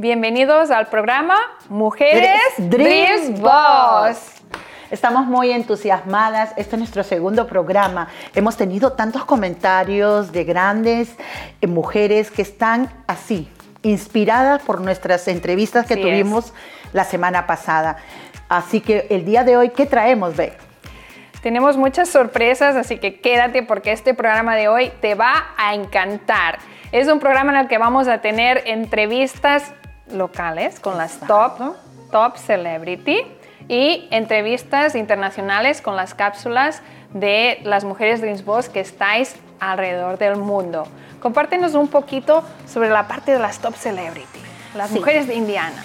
Bienvenidos al programa Mujeres Dreams Boss. Estamos muy entusiasmadas. Este es nuestro segundo programa. Hemos tenido tantos comentarios de grandes eh, mujeres que están así, inspiradas por nuestras entrevistas que tuvimos la semana pasada. Así que el día de hoy, ¿qué traemos, Beck? Tenemos muchas sorpresas, así que quédate porque este programa de hoy te va a encantar. Es un programa en el que vamos a tener entrevistas locales con las top, top celebrity y entrevistas internacionales con las cápsulas de las mujeres Dreams Boss que estáis alrededor del mundo. Compártenos un poquito sobre la parte de las top celebrity, las mujeres de Indiana.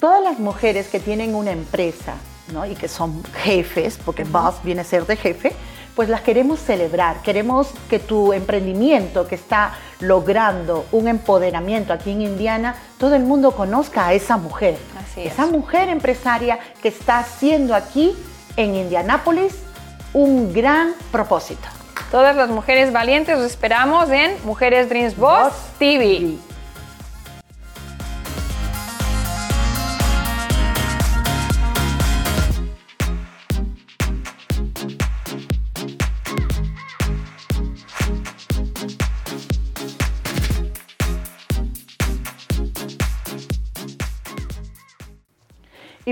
Todas las mujeres que tienen una empresa ¿no? y que son jefes, porque boss viene a ser de jefe, pues las queremos celebrar. Queremos que tu emprendimiento que está logrando un empoderamiento aquí en Indiana, todo el mundo conozca a esa mujer. esa mujer empresaria que está haciendo aquí en Indianápolis un gran propósito. Todas las mujeres valientes os esperamos en Mujeres Dreams Boss, TV.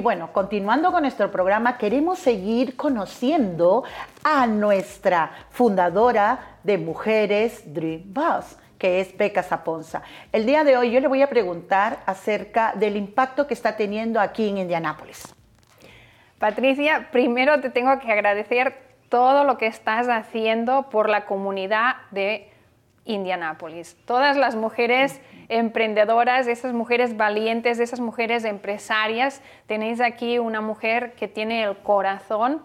Bueno, continuando con nuestro programa, queremos seguir conociendo a nuestra fundadora de Mujeres Dream Boss, que es Beca Zaponza. El día de hoy yo le voy a preguntar acerca del impacto que está teniendo aquí en Indianápolis. Patricia, primero te tengo que agradecer todo lo que estás haciendo por la comunidad de Indianápolis. Todas las mujeres emprendedoras, esas mujeres valientes, esas mujeres empresarias. Tenéis aquí una mujer que tiene el corazón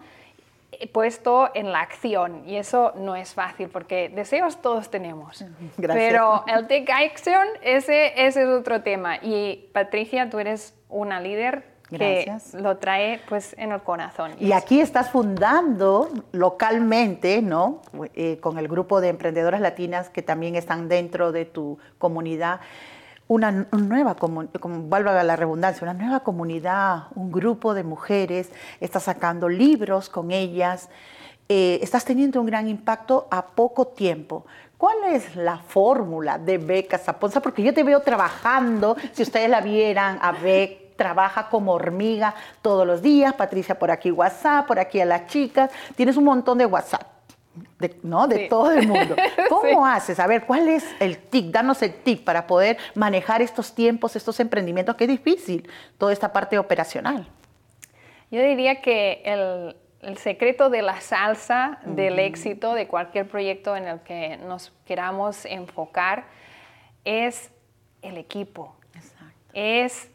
puesto en la acción y eso no es fácil porque deseos todos tenemos. Pero el take action, ese, ese es otro tema. Y Patricia, tú eres una líder que lo trae pues en el corazón. Y aquí estás fundando localmente, ¿no? Eh, con el grupo de emprendedoras latinas que también están dentro de tu comunidad, una, nueva comunidad, como valga la redundancia, una nueva comunidad, un grupo de mujeres, estás sacando libros con ellas, eh, estás teniendo un gran impacto a poco tiempo. ¿Cuál es la fórmula de Beca Zaponza? Porque yo te veo trabajando, si ustedes la vieran a Beca, trabaja como hormiga todos los días, Patricia por aquí WhatsApp, por aquí a las chicas, tienes un montón de WhatsApp. De, ¿no? de todo el mundo. ¿Cómo haces? A ver, ¿cuál es el tic? Danos el tic para poder manejar estos tiempos, estos emprendimientos, que es difícil, toda esta parte operacional. Yo diría que el, el secreto de la salsa, del éxito de cualquier proyecto en el que nos queramos enfocar, es el equipo. Exacto. Es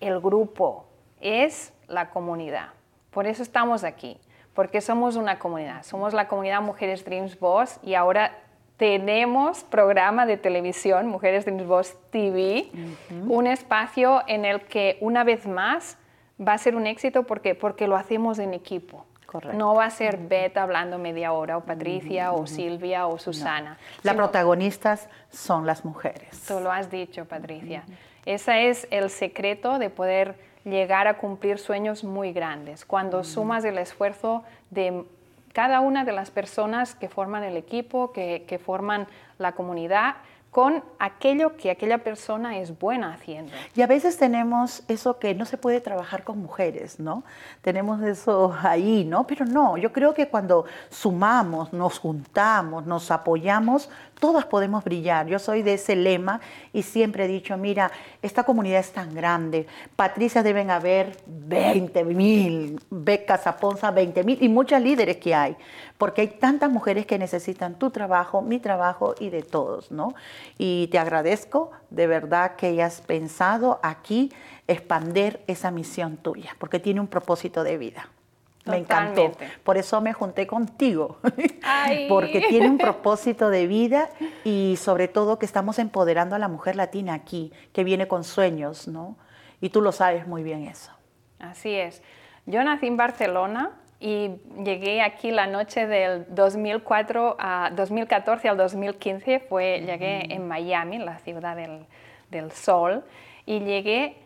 el grupo, es la comunidad. Por eso estamos aquí, porque somos una comunidad. Somos la comunidad Mujeres Dreams Boss y ahora tenemos programa de televisión, Mujeres Dreams Boss TV, un espacio en el que una vez más va a ser un éxito porque, porque lo hacemos en equipo. No va a ser Beta hablando media hora, o Patricia, o Silvia, o Susana. Las protagonistas son las mujeres. Tú lo has dicho, Patricia. Ese es el secreto de poder llegar a cumplir sueños muy grandes. Cuando sumas el esfuerzo de cada una de las personas que forman el equipo, que, que forman la comunidad, con aquello que aquella persona es buena haciendo. Y a veces tenemos eso que no se puede trabajar con mujeres, ¿no? Tenemos eso ahí, ¿no? Pero no, yo creo que cuando sumamos, nos juntamos, nos apoyamos, todas podemos brillar. Yo soy de ese lema y siempre he dicho, mira, esta comunidad es tan grande, Patricia deben haber 20 mil, Becas Aponza 20 mil y muchas líderes que hay, porque hay tantas mujeres que necesitan tu trabajo, mi trabajo y de todos, ¿no? Y te agradezco de verdad que hayas pensado aquí expander esa misión tuya, porque tiene un propósito de vida. Me encantó. Por eso me junté contigo, porque tiene un propósito de vida y sobre todo que estamos empoderando a la mujer latina aquí, que viene con sueños, ¿no? Y tú lo sabes muy bien eso. Así es. Yo nací en Barcelona y llegué aquí la noche del 2004 a 2014 al 2015, fue, llegué en Miami, la ciudad del, del sol, y llegué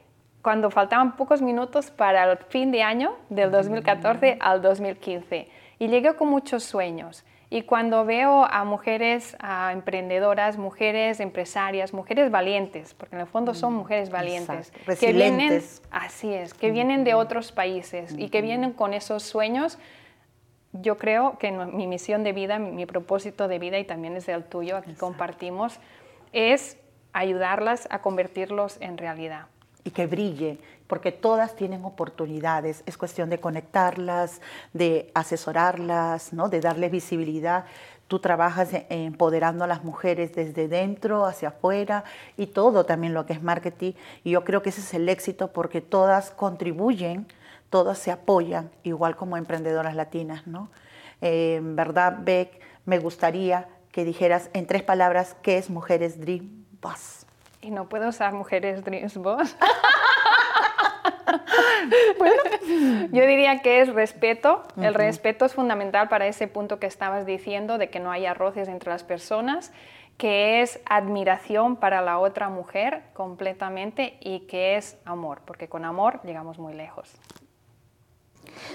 cuando faltaban pocos minutos para el fin de año del 2014 al 2015 y llegué con muchos sueños. Y cuando veo a mujeres emprendedoras, mujeres empresarias, mujeres valientes, porque en el fondo son mm, mujeres valientes, que vienen, así es, que vienen de otros países y que vienen con esos sueños, yo creo que mi misión de vida, mi, propósito de vida y también es el tuyo, aquí compartimos, es ayudarlas a convertirlos en realidad. Y que brille, porque todas tienen oportunidades. Es cuestión de conectarlas, de asesorarlas, ¿no? de darles visibilidad. Tú trabajas empoderando a las mujeres desde dentro hacia afuera y todo también lo que es marketing. Y yo creo que ese es el éxito porque todas contribuyen, todas se apoyan, igual como emprendedoras latinas. ¿no? Eh, en verdad, Beck, me gustaría que dijeras en tres palabras qué es Mujeres Dream Boss. Y no puedo usar mujeres Dreams Boss. yo diría que es respeto. El respeto es fundamental para ese punto que estabas diciendo de que no haya roces entre las personas, que es admiración para la otra mujer completamente y que es amor, porque con amor llegamos muy lejos.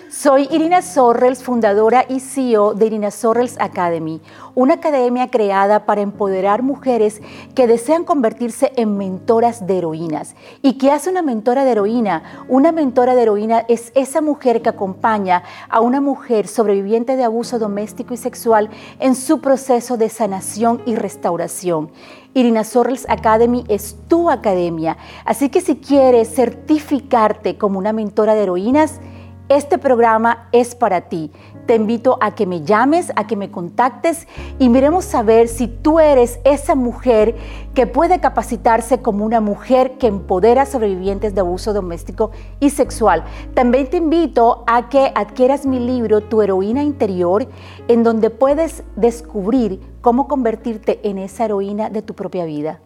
Soy Irina Sorrels, fundadora y CEO de Irina Sorrels Academy, una academia creada para empoderar mujeres que desean convertirse en mentoras de heroínas. ¿Y qué hace una mentora de heroína? Una mentora de heroína es esa mujer que acompaña a una mujer sobreviviente de abuso doméstico y sexual en su proceso de sanación y restauración. Irina Sorrels Academy es tu academia, así que si quieres certificarte como una mentora de heroínas, este programa es para ti. Te invito a que me llames, a que me contactes y miremos a ver si tú eres esa mujer que puede capacitarse como una mujer que empodera sobrevivientes de abuso doméstico y sexual. También te invito a que adquieras mi libro Tu heroína interior, en donde puedes descubrir cómo convertirte en esa heroína de tu propia vida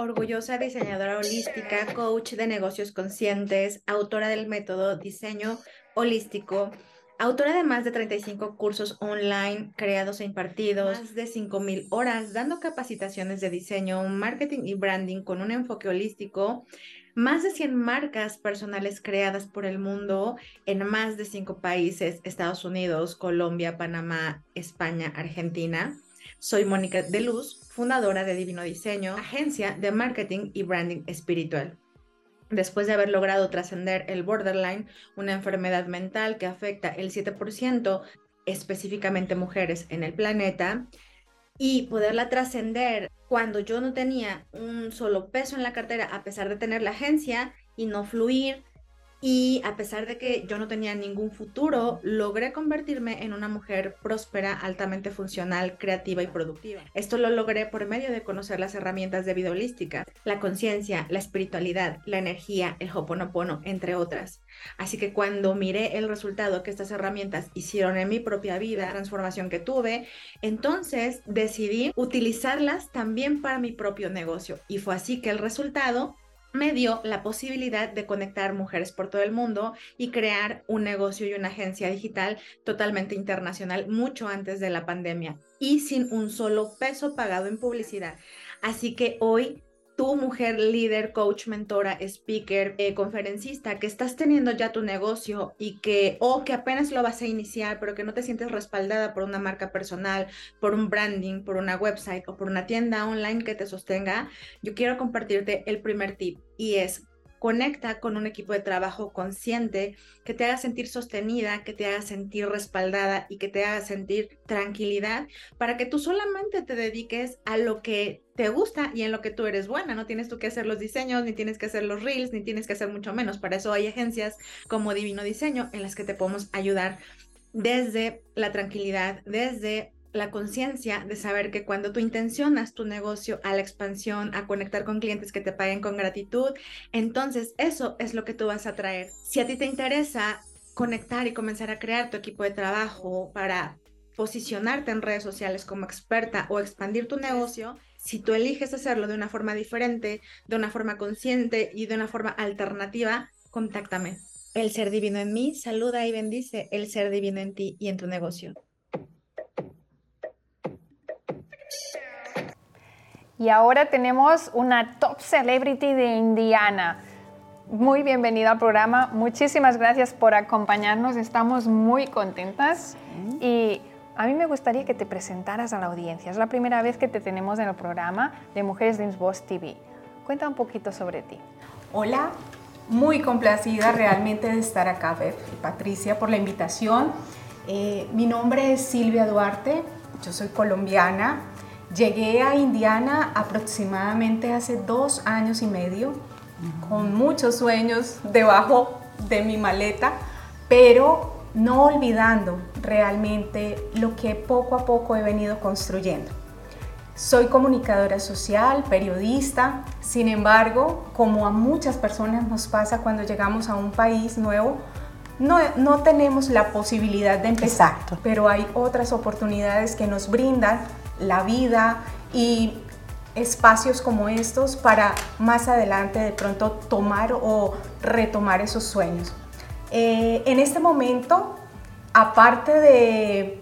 orgullosa diseñadora holística, coach de negocios conscientes, autora del método diseño holístico, autora de más de 35 cursos online creados e impartidos, más de 5.000 horas dando capacitaciones de diseño, marketing y branding con un enfoque holístico, más de 100 marcas personales creadas por el mundo en más de 5 países, Estados Unidos, Colombia, Panamá, España, Argentina. Soy Mónica de Luz, fundadora de Divino Diseño, agencia de marketing y branding espiritual. Después de haber logrado trascender el borderline, una enfermedad mental que afecta el 7% específicamente mujeres en el planeta, y poderla trascender cuando yo no tenía un solo peso en la cartera, a pesar de tener la agencia y no fluir, y a pesar de que yo no tenía ningún futuro, logré convertirme en una mujer próspera, altamente funcional, creativa y productiva. Esto lo logré por medio de conocer las herramientas de vida holística, la conciencia, la espiritualidad, la energía, el hoponopono, entre otras. Así que cuando miré el resultado que estas herramientas hicieron en mi propia vida, la transformación que tuve, entonces decidí utilizarlas también para mi propio negocio. Y fue así que el resultado me dio la posibilidad de conectar mujeres por todo el mundo y crear un negocio y una agencia digital totalmente internacional mucho antes de la pandemia y sin un solo peso pagado en publicidad. Así que hoy tú, mujer líder, coach, mentora, speaker, eh, conferencista, que estás teniendo ya tu negocio y que, o que apenas lo vas a iniciar, pero que no te sientes respaldada por una marca personal, por un branding, por una website o por una tienda online que te sostenga, yo quiero compartirte el primer tip y es conecta con un equipo de trabajo consciente que te haga sentir sostenida, que te haga sentir respaldada y que te haga sentir tranquilidad para que tú solamente te dediques a lo que te gusta y en lo que tú eres buena. No tienes tú que hacer los diseños, ni tienes que hacer los reels, ni tienes que hacer mucho menos. Para eso hay agencias como Divino Diseño en las que te podemos ayudar desde la tranquilidad, desde la conciencia de saber que cuando tú intencionas tu negocio a la expansión, a conectar con clientes que te paguen con gratitud, entonces eso es lo que tú vas a traer. Si a ti te interesa conectar y comenzar a crear tu equipo de trabajo para posicionarte en redes sociales como experta o expandir tu negocio, si tú eliges hacerlo de una forma diferente, de una forma consciente y de una forma alternativa, contáctame. El ser divino en mí saluda y bendice el ser divino en ti y en tu negocio. Y ahora tenemos una top celebrity de Indiana. Muy bienvenida al programa. Muchísimas gracias por acompañarnos. Estamos muy contentas. Y a mí me gustaría que te presentaras a la audiencia. Es la primera vez que te tenemos en el programa de Mujeres Dreams Boss TV. Cuenta un poquito sobre ti. Hola, muy complacida realmente de estar acá, y Patricia, por la invitación. Eh, mi nombre es Silvia Duarte, yo soy colombiana. Llegué a Indiana aproximadamente hace dos años y medio, con muchos sueños debajo de mi maleta, pero no olvidando realmente lo que poco a poco he venido construyendo. Soy comunicadora social, periodista, sin embargo, como a muchas personas nos pasa cuando llegamos a un país nuevo, no, no tenemos la posibilidad de empezar, Exacto. pero hay otras oportunidades que nos brindan la vida y espacios como estos para más adelante de pronto tomar o retomar esos sueños. Eh, en este momento, aparte de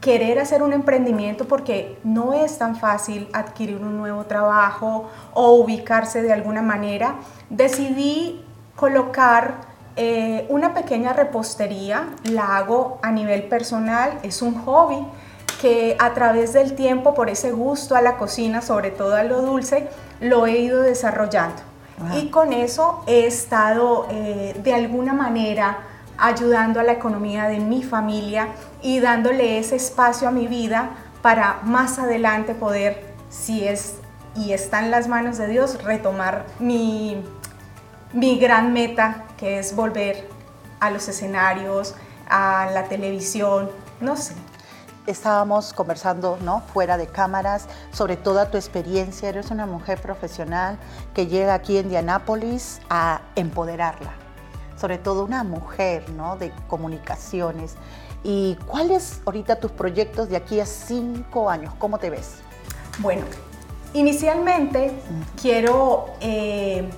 querer hacer un emprendimiento, porque no es tan fácil adquirir un nuevo trabajo o ubicarse de alguna manera, decidí colocar eh, una pequeña repostería, la hago a nivel personal, es un hobby que a través del tiempo, por ese gusto a la cocina, sobre todo a lo dulce, lo he ido desarrollando. Y con eso he estado eh, de alguna manera ayudando a la economía de mi familia y dándole ese espacio a mi vida para más adelante poder, si es y está en las manos de Dios, retomar mi, mi gran meta, que es volver a los escenarios, a la televisión, no sé. Estábamos conversando, ¿no? Fuera de cámaras, sobre toda tu experiencia. Eres una mujer profesional que llega aquí en Indianápolis a empoderarla. Sobre todo una mujer, ¿no? De comunicaciones. ¿Y cuáles ahorita tus proyectos de aquí a cinco años? ¿Cómo te ves? Bueno, inicialmente quiero eh,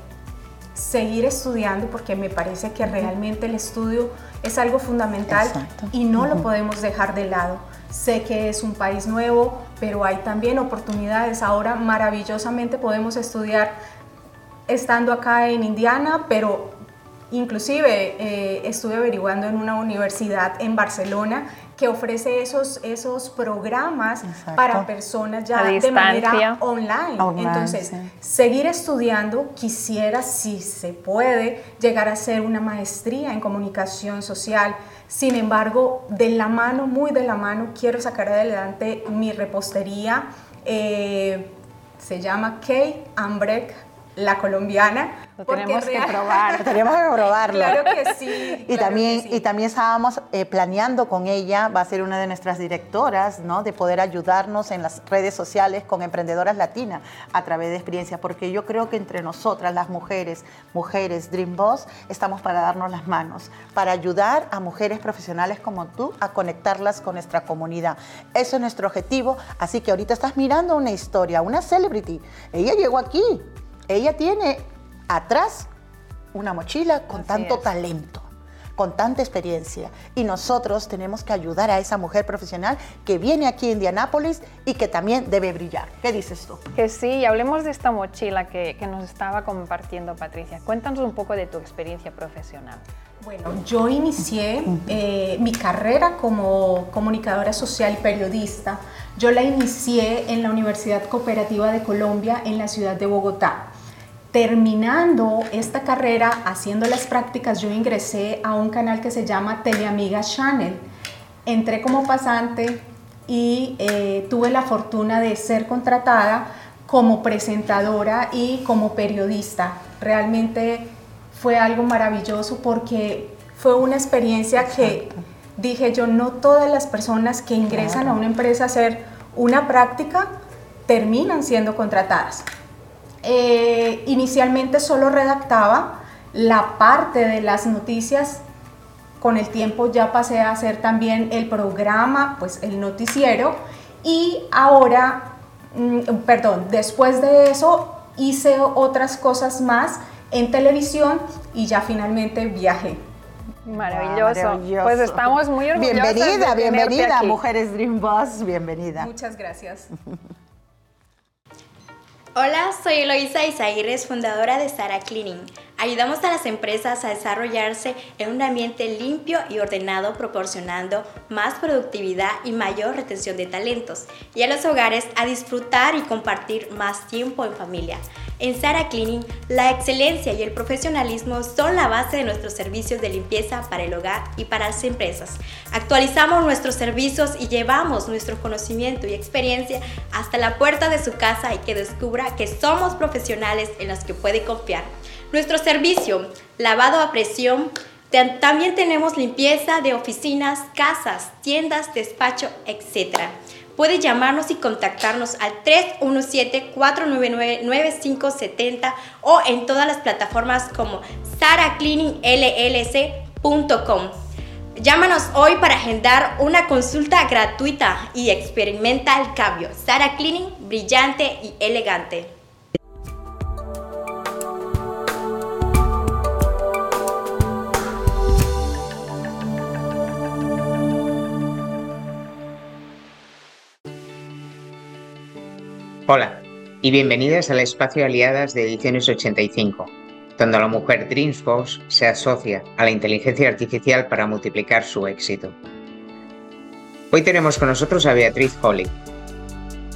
seguir estudiando porque me parece que realmente el estudio es algo fundamental Exacto. y no lo podemos dejar de lado. Sé que es un país nuevo, pero hay también oportunidades. Ahora maravillosamente podemos estudiar estando acá en Indiana, pero inclusive eh, estuve averiguando en una universidad en Barcelona que ofrece esos, esos programas Exacto. para personas ya de manera online. Online, Entonces, sí. seguir estudiando, quisiera, si se puede, llegar a hacer una maestría en comunicación social. Sin embargo, de la mano, muy de la mano, quiero sacar adelante mi repostería. eh, se llama Kate Ambrek, la colombiana. Lo porque tenemos que real- probar. Tenemos que probarlo. Claro que sí. Y claro también, que sí. y también estábamos eh, planeando con ella, va a ser una de nuestras directoras, ¿no? De poder ayudarnos en las redes sociales con emprendedoras latinas a través de experiencias, porque yo creo que entre nosotras, las mujeres, mujeres Dream Boss, estamos para darnos las manos, para ayudar a mujeres profesionales como tú a conectarlas con nuestra comunidad. Eso es nuestro objetivo, así que ahorita estás mirando una historia, una celebrity. Ella llegó aquí, ella tiene atrás una mochila con Así tanto es. talento, con tanta experiencia. Y nosotros tenemos que ayudar a esa mujer profesional que viene aquí a Indianápolis y que también debe brillar. ¿Qué dices tú? Que sí, y hablemos de esta mochila que, que nos estaba compartiendo Patricia. Cuéntanos un poco de tu experiencia profesional. Bueno, yo inicié eh, mi carrera como comunicadora social y periodista. Yo la inicié en la Universidad Cooperativa de Colombia en la ciudad de Bogotá. Terminando esta carrera, haciendo las prácticas, yo ingresé a un canal que se llama Teleamiga Channel. Entré como pasante y eh, tuve la fortuna de ser contratada como presentadora y como periodista. Realmente fue algo maravilloso porque fue una experiencia que dije yo, no todas las personas que ingresan a una empresa a hacer una práctica terminan siendo contratadas. Eh, inicialmente solo redactaba la parte de las noticias con el tiempo ya pasé a hacer también el programa, pues el noticiero y ahora, mm, perdón, después de eso hice otras cosas más en televisión y ya finalmente viajé. Maravilloso. Maravilloso. Pues estamos muy orgullosas de Bienvenida, tenerte bienvenida, aquí. Mujeres Dream Boss, bienvenida. Muchas gracias. Hola, soy Eloisa Isaíres, fundadora de Sara Cleaning. Ayudamos a las empresas a desarrollarse en un ambiente limpio y ordenado, proporcionando más productividad y mayor retención de talentos, y a los hogares a disfrutar y compartir más tiempo en familia. En Sara Cleaning, la excelencia y el profesionalismo son la base de nuestros servicios de limpieza para el hogar y para las empresas. Actualizamos nuestros servicios y llevamos nuestro conocimiento y experiencia hasta la puerta de su casa y que descubra que somos profesionales en los que puede confiar. Nuestro servicio, lavado a presión, también tenemos limpieza de oficinas, casas, tiendas, despacho, etc puede llamarnos y contactarnos al 317-499-9570 o en todas las plataformas como saracleaningllc.com. Llámanos hoy para agendar una consulta gratuita y experimenta el cambio. Sara Cleaning, brillante y elegante. Hola y bienvenidas al espacio Aliadas de Ediciones 85, donde la mujer Dreamsbox se asocia a la inteligencia artificial para multiplicar su éxito. Hoy tenemos con nosotros a Beatriz Holly.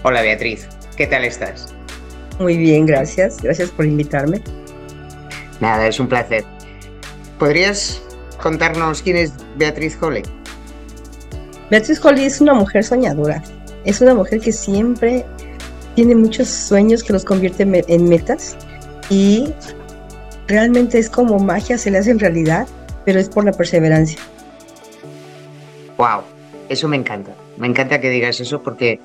Hola Beatriz, ¿qué tal estás? Muy bien, gracias. Gracias por invitarme. Nada, es un placer. ¿Podrías contarnos quién es Beatriz Holly? Beatriz Holly es una mujer soñadora. Es una mujer que siempre tiene muchos sueños que los convierte en metas y realmente es como magia, se le hace en realidad, pero es por la perseverancia. Wow, eso me encanta. Me encanta que digas eso porque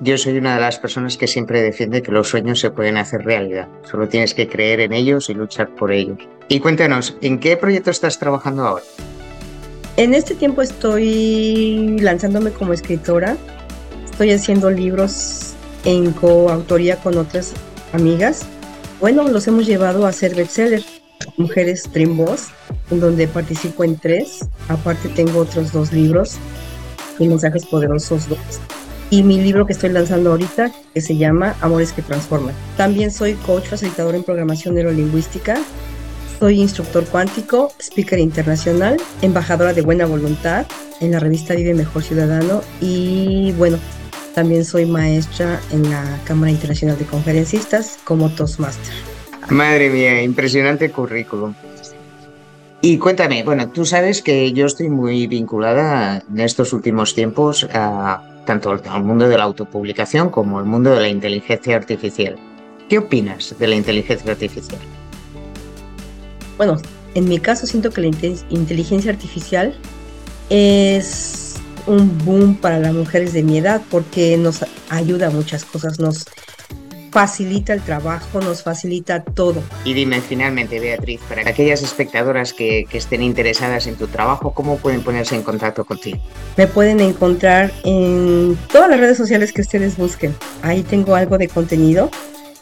yo soy una de las personas que siempre defiende que los sueños se pueden hacer realidad. Solo tienes que creer en ellos y luchar por ellos. Y cuéntanos, ¿en qué proyecto estás trabajando ahora? En este tiempo estoy lanzándome como escritora. Estoy haciendo libros en coautoría con otras amigas. Bueno, los hemos llevado a ser bestseller, Mujeres Dream Boss, en donde participo en tres. Aparte tengo otros dos libros y mensajes poderosos dos. Y mi libro que estoy lanzando ahorita, que se llama Amores que Transforman. También soy coach facilitador en programación neurolingüística. Soy instructor cuántico, speaker internacional, embajadora de buena voluntad en la revista Vive Mejor Ciudadano y bueno, también soy maestra en la Cámara Internacional de Conferencistas como Toastmaster. Madre mía, impresionante currículum. Y cuéntame, bueno, tú sabes que yo estoy muy vinculada en estos últimos tiempos a tanto al mundo de la autopublicación como al mundo de la inteligencia artificial. ¿Qué opinas de la inteligencia artificial? Bueno, en mi caso siento que la inteligencia artificial es un boom para las mujeres de mi edad porque nos ayuda a muchas cosas, nos facilita el trabajo, nos facilita todo. Y dime finalmente, Beatriz, para aquellas espectadoras que, que, estén interesadas en tu trabajo, ¿cómo pueden ponerse en contacto contigo? Me pueden encontrar en todas las redes sociales que ustedes busquen. Ahí tengo algo de contenido.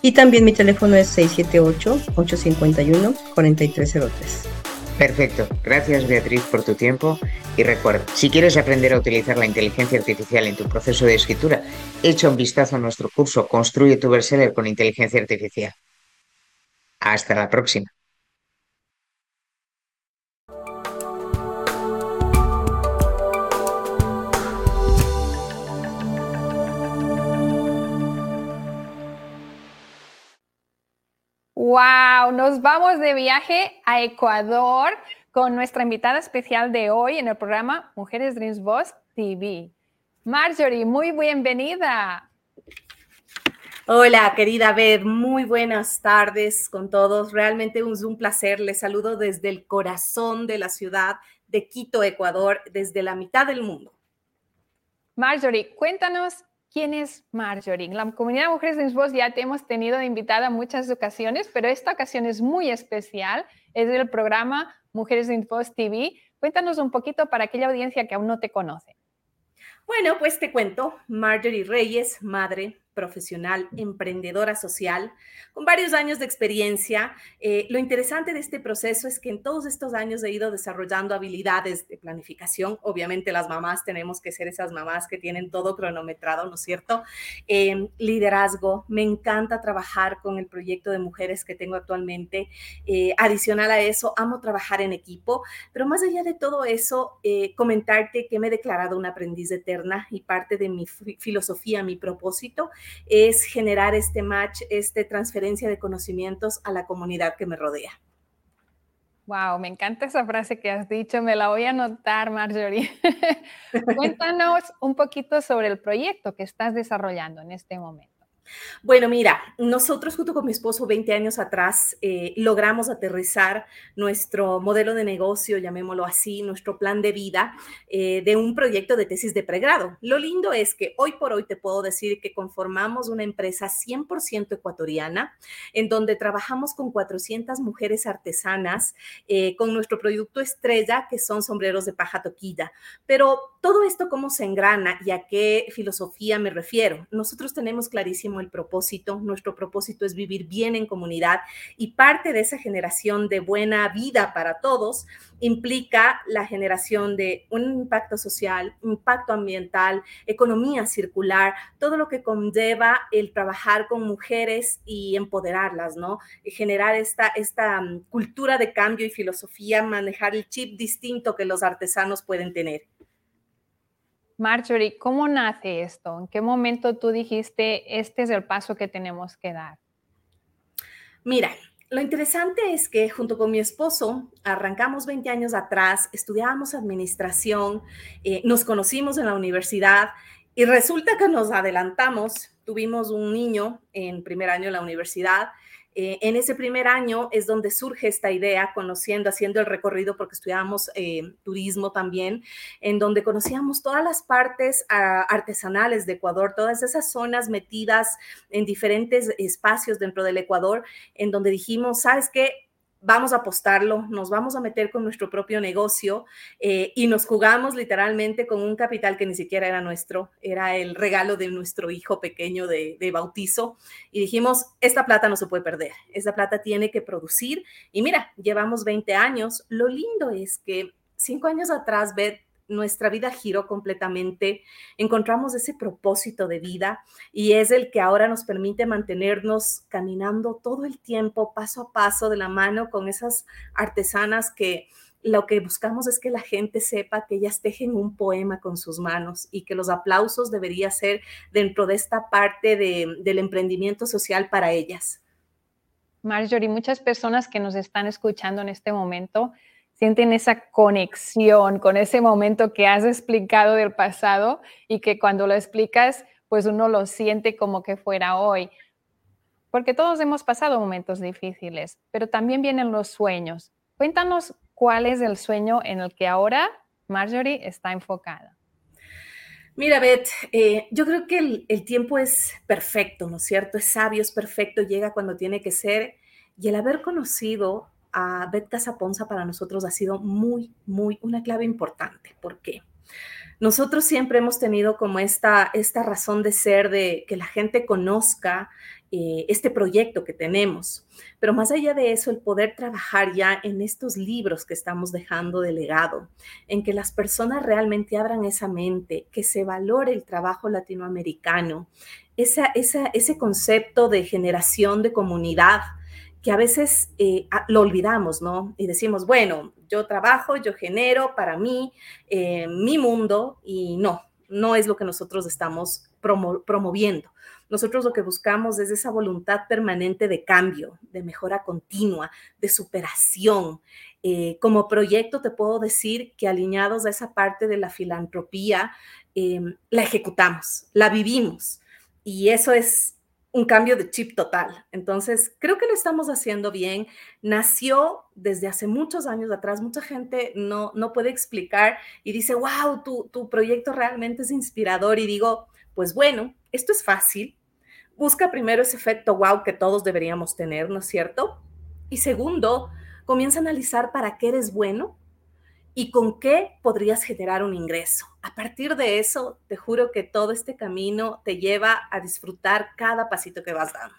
Y también mi teléfono es 678-851-4303. Perfecto. Gracias Beatriz por tu tiempo y recuerda, si quieres aprender a utilizar la inteligencia artificial en tu proceso de escritura, echa un vistazo a nuestro curso Construye tu bestseller con inteligencia artificial. Hasta la próxima. Wow, nos vamos de viaje a Ecuador con nuestra invitada especial de hoy en el programa Mujeres Dreams Boss TV. Marjorie, muy bienvenida. Hola, querida Beth, muy buenas tardes con todos. Realmente es un placer. Les saludo desde el corazón de la ciudad de Quito, Ecuador, desde la mitad del mundo. Marjorie, cuéntanos quién es Marjorie. La comunidad de Mujeres Dreams Boss ya te hemos tenido invitada muchas ocasiones, pero esta ocasión es muy especial. Es el programa Mujeres de Infos TV. Cuéntanos un poquito para aquella audiencia que aún no te conoce. Bueno, pues te cuento, Marjorie Reyes, madre, profesional, emprendedora social, con varios años de experiencia. Eh, lo interesante de este proceso es que en todos estos años he ido desarrollando habilidades de planificación. Obviamente las mamás tenemos que ser esas mamás que tienen todo cronometrado, ¿no es cierto? Em, liderazgo. Me encanta trabajar con el proyecto de mujeres que tengo actualmente. Eh, adicional a eso, amo trabajar en equipo, pero más allá de todo eso, eh, comentarte que me he declarado una aprendiz eterna y parte de mi filosofía, mi propósito es generar este match, esta transferencia de conocimientos a la comunidad que me rodea. Wow, me encanta esa frase que has dicho, me la voy a anotar, Marjorie. Cuéntanos un poquito sobre el proyecto que estás desarrollando en este momento. Bueno, mira, nosotros junto con mi esposo 20 años atrás eh, logramos aterrizar nuestro modelo de negocio, llamémoslo así, nuestro plan de vida eh, de un proyecto de tesis de pregrado. Lo lindo es que hoy por hoy te puedo decir que conformamos una empresa 100% ecuatoriana en donde trabajamos con 400 mujeres artesanas eh, con nuestro producto estrella que son sombreros de paja toquilla. Pero todo esto, ¿cómo se engrana y a qué filosofía me refiero? Nosotros tenemos clarísimo el propósito. Nuestro propósito es vivir bien en comunidad y parte de esa generación de buena vida para todos implica la generación de un impacto social, impacto ambiental, economía circular, todo lo que conlleva el trabajar con mujeres y empoderarlas, ¿no? generar esta, esta mm, cultura de cambio y filosofía, manejar el chip distinto que los artesanos pueden tener. Marjorie, ¿cómo nace esto? ¿En qué momento tú dijiste, este es el paso que tenemos que dar? Mira, lo interesante es que junto con mi esposo arrancamos 20 años atrás, estudiábamos administración, eh, nos conocimos en la universidad y resulta que nos adelantamos, tuvimos un niño en primer año de la universidad eh, en ese primer año es donde surge esta idea, conociendo, haciendo el recorrido, porque estudiábamos eh, turismo también, en donde conocíamos todas las partes ah, artesanales de Ecuador, todas esas zonas metidas en diferentes espacios dentro del Ecuador, en donde dijimos, ¿sabes qué? Vamos a apostarlo, nos vamos a meter con nuestro propio negocio eh, y nos jugamos literalmente con un capital que ni siquiera era nuestro, era el regalo de nuestro hijo pequeño de, de bautizo. Y dijimos, esta plata no se puede perder, esta plata tiene que producir. Y mira, llevamos 20 años. Lo lindo es que cinco años atrás, Beth, nuestra vida giró completamente, encontramos ese propósito de vida y es el que ahora nos permite mantenernos caminando todo el tiempo, paso a paso, de la mano con esas artesanas que lo que buscamos es que la gente sepa que ellas tejen un poema con sus manos y que los aplausos debería ser dentro de esta parte del emprendimiento social para ellas. Marjorie, muchas personas que nos están escuchando en este momento sienten esa conexión con ese momento que has explicado del pasado y que cuando lo explicas, pues uno lo siente como que fuera hoy. Porque todos hemos pasado momentos difíciles, pero también vienen los sueños. Cuéntanos cuál es el sueño en el que ahora Marjorie está enfocada. Mira, Beth, eh, yo creo que el, el, tiempo es perfecto, ¿no es cierto? Es sabio, es perfecto, llega cuando tiene que ser. Y el haber conocido a Bet Casaponza para nosotros ha sido muy, muy una clave importante. ¿Por qué? Nosotros siempre hemos tenido como esta, esta razón de ser de que la gente conozca eh, este proyecto que tenemos. Pero más allá de eso, el poder trabajar ya en estos libros que estamos dejando de legado, en que las personas realmente abran esa mente, que se valore el trabajo latinoamericano, esa, ese concepto de generación de comunidad, que a veces eh, lo olvidamos, ¿no? Y decimos, bueno, yo trabajo, yo genero para mí, eh, mi mundo, y no, no es lo que nosotros estamos promoviendo. Nosotros lo que buscamos es esa voluntad permanente de cambio, de mejora continua, de superación. Eh, como proyecto te puedo decir que alineados a esa parte de la filantropía, la ejecutamos, la vivimos. Y eso es un cambio de chip total. Entonces, creo que lo estamos haciendo bien. Nació desde hace muchos años atrás. Mucha gente no, no puede explicar y dice, wow, tu, tu proyecto realmente es inspirador. Y digo, pues bueno, esto es fácil. Busca primero ese efecto wow que todos deberíamos tener, ¿no es cierto? Y segundo, comienza a analizar para qué eres bueno y con qué podrías generar un ingreso. A partir de eso, te juro que todo este camino te lleva a disfrutar cada pasito que vas dando.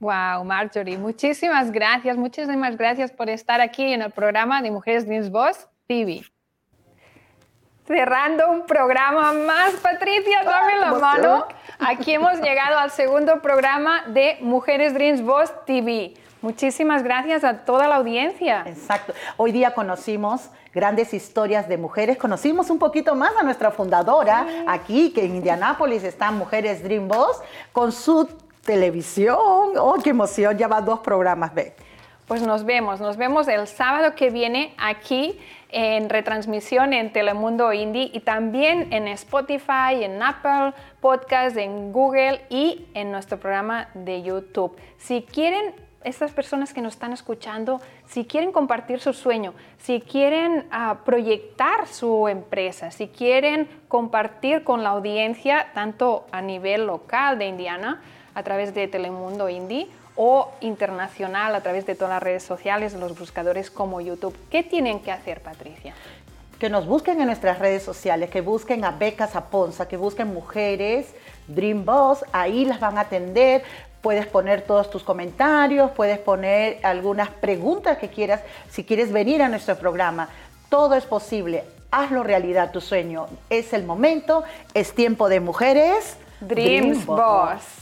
Wow, Marjorie, muchísimas gracias, muchísimas gracias por estar aquí en el programa de Mujeres Dreams Boss TV. Cerrando un programa más, Patricia, dame la mano. Aquí hemos llegado al segundo programa de Mujeres Dreams Boss TV. Muchísimas gracias a toda la audiencia. Exacto. Hoy día conocimos grandes historias de mujeres. Conocimos un poquito más a nuestra fundadora aquí, que en Indianápolis están Mujeres Dream Boss, con su televisión. ¡Oh, qué emoción! Ya va dos programas, ve. Pues nos vemos, nos vemos el sábado que viene aquí en retransmisión en Telemundo Indie y también en Spotify, en Apple Podcast, en Google y en nuestro programa de YouTube. Si quieren estas personas que nos están escuchando, si quieren compartir su sueño, si quieren ah, proyectar su empresa, si quieren compartir con la audiencia, tanto a nivel local de Indiana, a través de Telemundo Indie, o internacional a través de todas las redes sociales, los buscadores como YouTube. ¿Qué tienen que hacer, Patricia? Que nos busquen en nuestras redes sociales, que busquen a Becas Aponza, que busquen mujeres, Dream Boss, ahí las van a atender Puedes poner todos tus comentarios, puedes poner algunas preguntas que quieras, si quieres venir a nuestro programa. Todo es posible. Hazlo realidad tu sueño. Es el momento, es tiempo de mujeres. Dreams, Boss.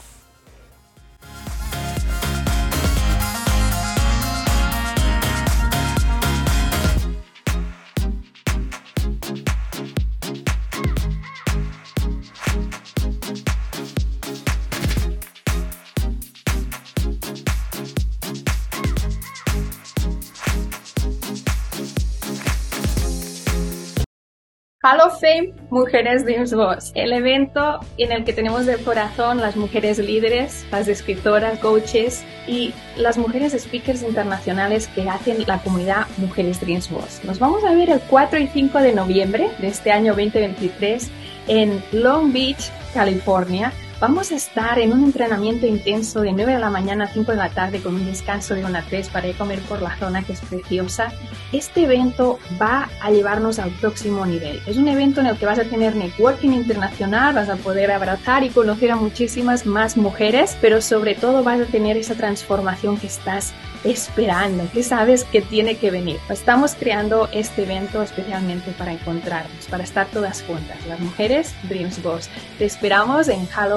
Hall of Fame Mujeres Dreams Boss, el evento en el que tenemos de corazón las mujeres líderes, las escritoras, coaches y las mujeres speakers internacionales que hacen la comunidad Mujeres Dreams Boss. Nos vamos a ver el 4 y 5 de noviembre de este año 2023 en Long Beach, California Vamos a estar en un entrenamiento intenso de 9 de la mañana a 5 de la tarde con un descanso de una 3 para ir a comer por la zona que es preciosa. Este evento va a llevarnos al próximo nivel. Es un evento en el que vas a tener networking internacional, vas a poder abrazar y conocer a muchísimas más mujeres, pero sobre todo vas a tener esa transformación que estás esperando, que sabes que tiene que venir. Estamos creando este evento especialmente para encontrarnos, para estar todas juntas, las mujeres Dreams Boss. Te esperamos en Hall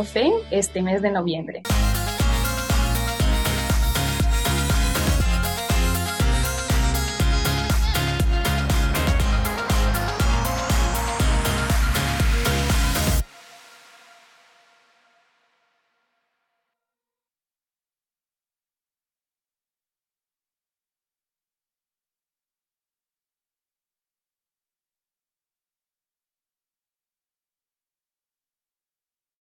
este mes de noviembre.